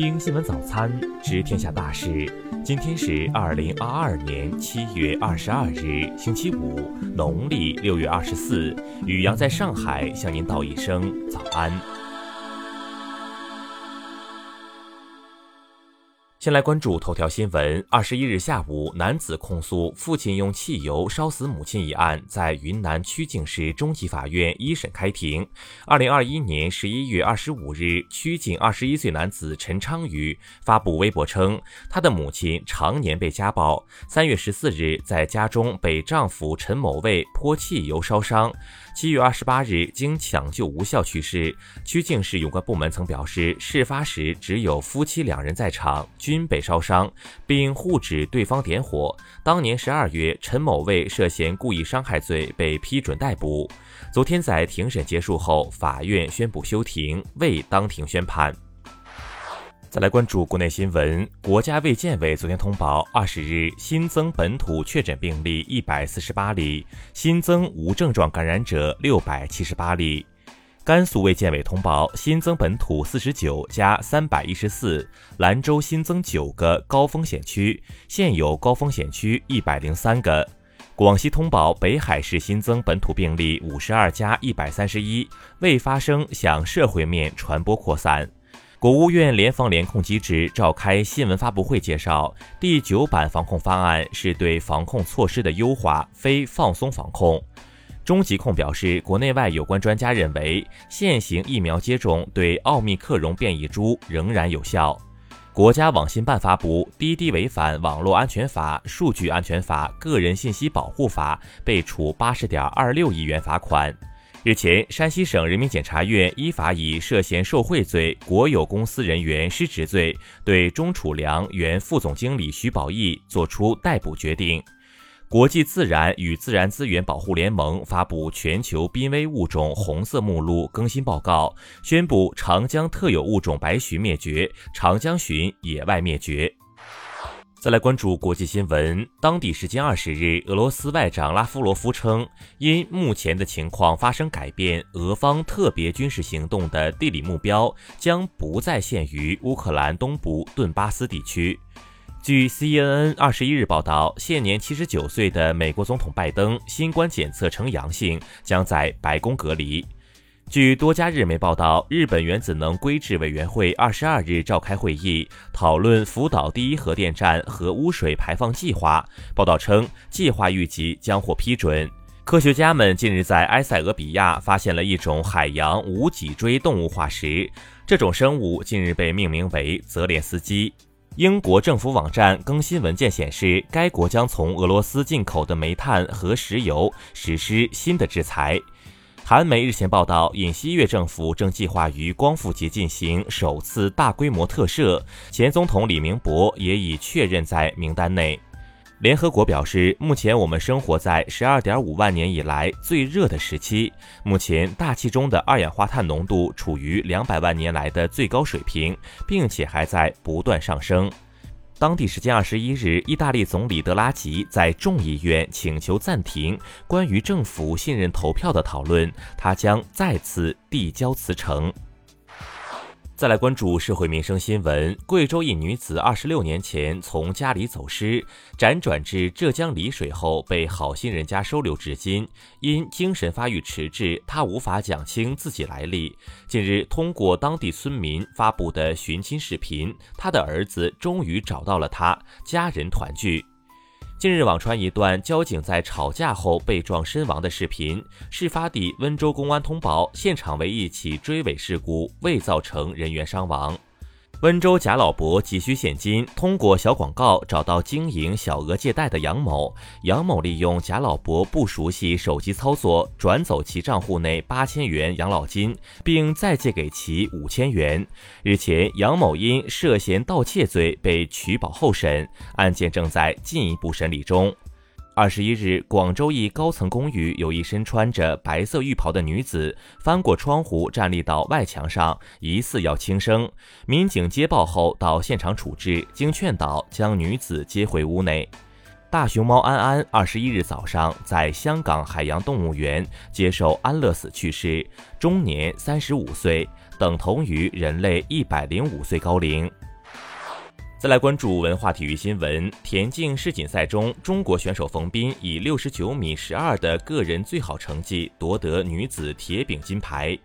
听新闻早餐，知天下大事。今天是二零二二年七月二十二日，星期五，农历六月二十四。雨阳在上海向您道一声早安。先来关注头条新闻。二十一日下午，男子控诉父亲用汽油烧死母亲一案，在云南曲靖市中级法院一审开庭。二零二一年十一月二十五日，曲靖二十一岁男子陈昌宇发布微博称，他的母亲常年被家暴，三月十四日在家中被丈夫陈某卫泼汽油烧伤。七月二十八日，经抢救无效去世。曲靖市有关部门曾表示，事发时只有夫妻两人在场，均被烧伤，并互指对方点火。当年十二月，陈某卫涉嫌故意伤害罪被批准逮捕。昨天在庭审结束后，法院宣布休庭，未当庭宣判。再来关注国内新闻，国家卫健委昨天通报，二十日新增本土确诊病例一百四十八例，新增无症状感染者六百七十八例。甘肃卫健委通报，新增本土四十九加三百一十四，兰州新增九个高风险区，现有高风险区一百零三个。广西通报，北海市新增本土病例五十二加一百三十一，未发生向社会面传播扩散。国务院联防联控机制召开新闻发布会，介绍第九版防控方案是对防控措施的优化，非放松防控。中疾控表示，国内外有关专家认为，现行疫苗接种对奥密克戎变异株仍然有效。国家网信办发布，滴滴违反网络安全法、数据安全法、个人信息保护法，被处八十点二六亿元罚款。日前，山西省人民检察院依法以涉嫌受贿罪、国有公司人员失职罪，对钟楚良原副总经理徐宝义作出逮捕决定。国际自然与自然资源保护联盟发布全球濒危物种红色目录更新报告，宣布长江特有物种白鲟灭绝，长江鲟野外灭绝。再来关注国际新闻。当地时间二十日，俄罗斯外长拉夫罗夫称，因目前的情况发生改变，俄方特别军事行动的地理目标将不再限于乌克兰东部顿巴斯地区。据 CNN 二十一日报道，现年七十九岁的美国总统拜登新冠检测呈阳性，将在白宫隔离。据多家日媒报道，日本原子能规制委员会二十二日召开会议，讨论福岛第一核电站核污水排放计划。报道称，计划预计将获批准。科学家们近日在埃塞俄比亚发现了一种海洋无脊椎动物化石，这种生物近日被命名为泽连斯基。英国政府网站更新文件显示，该国将从俄罗斯进口的煤炭和石油实施新的制裁。韩媒日前报道，尹锡悦政府正计划于光复节进行首次大规模特赦，前总统李明博也已确认在名单内。联合国表示，目前我们生活在十二点五万年以来最热的时期，目前大气中的二氧化碳浓度处于两百万年来的最高水平，并且还在不断上升。当地时间二十一日，意大利总理德拉吉在众议院请求暂停关于政府信任投票的讨论，他将再次递交辞呈。再来关注社会民生新闻：贵州一女子二十六年前从家里走失，辗转至浙江丽水后被好心人家收留至今。因精神发育迟滞，她无法讲清自己来历。近日，通过当地村民发布的寻亲视频，她的儿子终于找到了她，家人团聚。近日网传一段交警在吵架后被撞身亡的视频。事发地温州公安通报，现场为一起追尾事故，未造成人员伤亡。温州贾老伯急需现金，通过小广告找到经营小额借贷的杨某。杨某利用贾老伯不熟悉手机操作，转走其账户内八千元养老金，并再借给其五千元。日前，杨某因涉嫌盗窃罪被取保候审，案件正在进一步审理中。二十一日，广州一高层公寓有一身穿着白色浴袍的女子翻过窗户，站立到外墙上，疑似要轻生。民警接报后到现场处置，经劝导，将女子接回屋内。大熊猫安安二十一日早上在香港海洋动物园接受安乐死去世，终年三十五岁，等同于人类一百零五岁高龄。再来关注文化体育新闻，田径世锦赛中，中国选手冯彬以六十九米十二的个人最好成绩夺得女子铁饼金牌。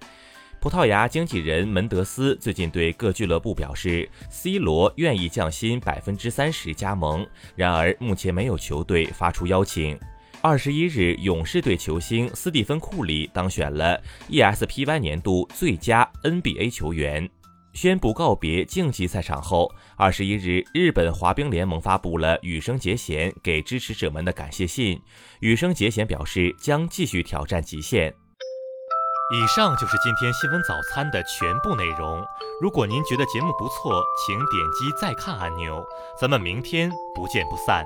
葡萄牙经纪人门德斯最近对各俱乐部表示，C 罗愿意降薪百分之三十加盟，然而目前没有球队发出邀请。二十一日，勇士队球星斯蒂芬库里当选了 ESPY 年度最佳 NBA 球员。宣布告别竞技赛场后，二十一日，日本滑冰联盟发布了羽生结弦给支持者们的感谢信。羽生结弦表示将继续挑战极限。以上就是今天新闻早餐的全部内容。如果您觉得节目不错，请点击再看按钮。咱们明天不见不散。